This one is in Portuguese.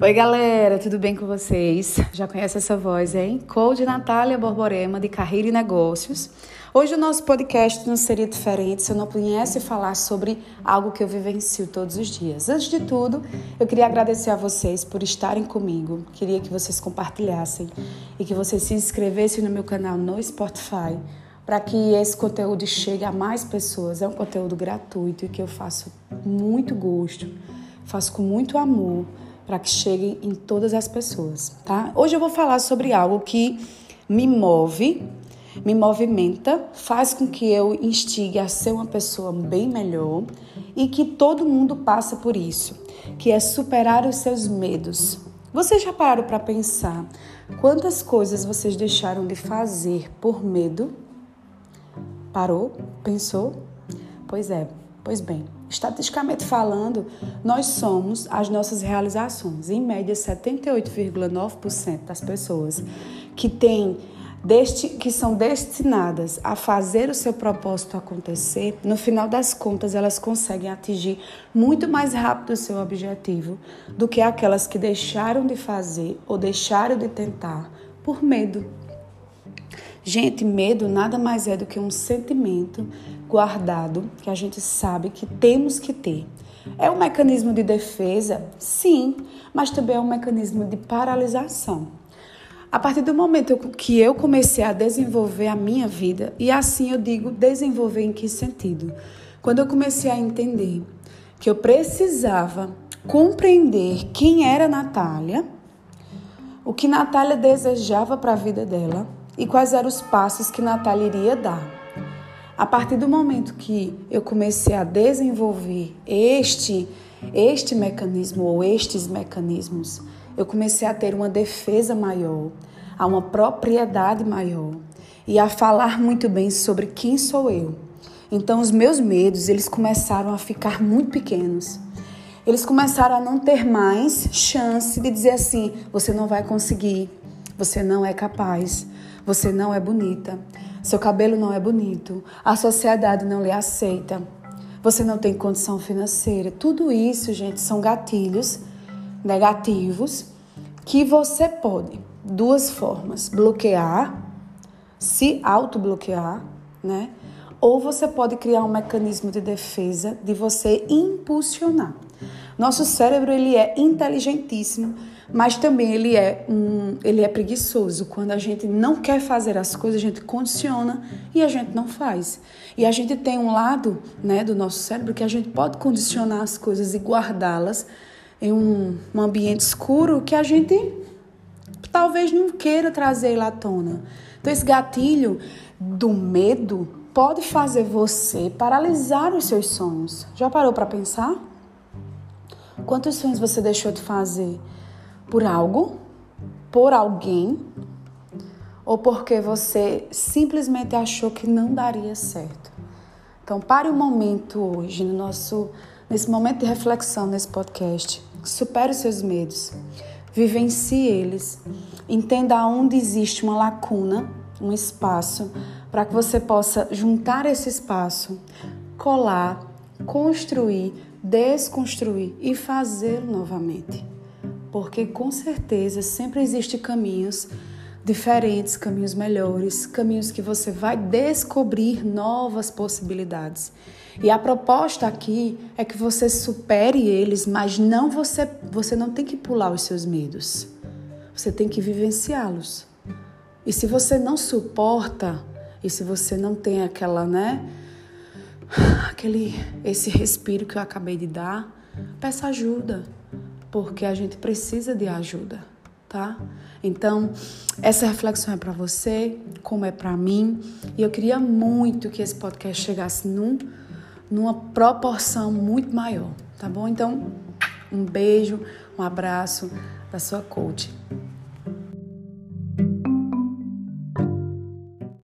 Oi, galera, tudo bem com vocês? Já conhece essa voz, hein? Code Natália Borborema, de Carreira e Negócios. Hoje o nosso podcast não seria diferente se eu não pudesse falar sobre algo que eu vivencio todos os dias. Antes de tudo, eu queria agradecer a vocês por estarem comigo. Queria que vocês compartilhassem e que vocês se inscrevessem no meu canal no Spotify para que esse conteúdo chegue a mais pessoas. É um conteúdo gratuito e que eu faço muito gosto, faço com muito amor para que chegue em todas as pessoas, tá? Hoje eu vou falar sobre algo que me move, me movimenta, faz com que eu instigue a ser uma pessoa bem melhor e que todo mundo passa por isso, que é superar os seus medos. Vocês já pararam para pensar quantas coisas vocês deixaram de fazer por medo? Parou? Pensou? Pois é, pois bem. Estatisticamente falando, nós somos as nossas realizações. Em média, 78,9% das pessoas que têm deste, que são destinadas a fazer o seu propósito acontecer, no final das contas, elas conseguem atingir muito mais rápido o seu objetivo do que aquelas que deixaram de fazer ou deixaram de tentar por medo. Gente, medo nada mais é do que um sentimento guardado que a gente sabe que temos que ter. É um mecanismo de defesa? Sim, mas também é um mecanismo de paralisação. A partir do momento que eu comecei a desenvolver a minha vida, e assim eu digo desenvolver em que sentido? Quando eu comecei a entender que eu precisava compreender quem era Natália, o que Natália desejava para a vida dela, e quais eram os passos que Natália iria dar. A partir do momento que eu comecei a desenvolver este este mecanismo ou estes mecanismos, eu comecei a ter uma defesa maior, a uma propriedade maior e a falar muito bem sobre quem sou eu. Então os meus medos, eles começaram a ficar muito pequenos. Eles começaram a não ter mais chance de dizer assim: você não vai conseguir, você não é capaz, você não é bonita. Seu cabelo não é bonito. A sociedade não lhe aceita. Você não tem condição financeira. Tudo isso, gente, são gatilhos negativos que você pode, duas formas, bloquear, se autobloquear, né? Ou você pode criar um mecanismo de defesa de você impulsionar. Nosso cérebro ele é inteligentíssimo mas também ele é um, ele é preguiçoso. Quando a gente não quer fazer as coisas, a gente condiciona e a gente não faz. E a gente tem um lado, né, do nosso cérebro que a gente pode condicionar as coisas e guardá-las em um, um ambiente escuro que a gente talvez não queira trazer lá à tona. Então esse gatilho do medo pode fazer você paralisar os seus sonhos. Já parou para pensar? Quantos sonhos você deixou de fazer? por algo, por alguém, ou porque você simplesmente achou que não daria certo. Então, pare um momento hoje, no nosso, nesse momento de reflexão nesse podcast. Supere os seus medos, vivencie eles, entenda onde existe uma lacuna, um espaço, para que você possa juntar esse espaço, colar, construir, desconstruir e fazer novamente porque com certeza sempre existem caminhos diferentes, caminhos melhores, caminhos que você vai descobrir novas possibilidades. E a proposta aqui é que você supere eles, mas não você, você não tem que pular os seus medos. Você tem que vivenciá-los. E se você não suporta, e se você não tem aquela, né, aquele esse respiro que eu acabei de dar, peça ajuda porque a gente precisa de ajuda, tá? Então, essa reflexão é para você, como é para mim, e eu queria muito que esse podcast chegasse num, numa proporção muito maior, tá bom? Então, um beijo, um abraço da sua coach.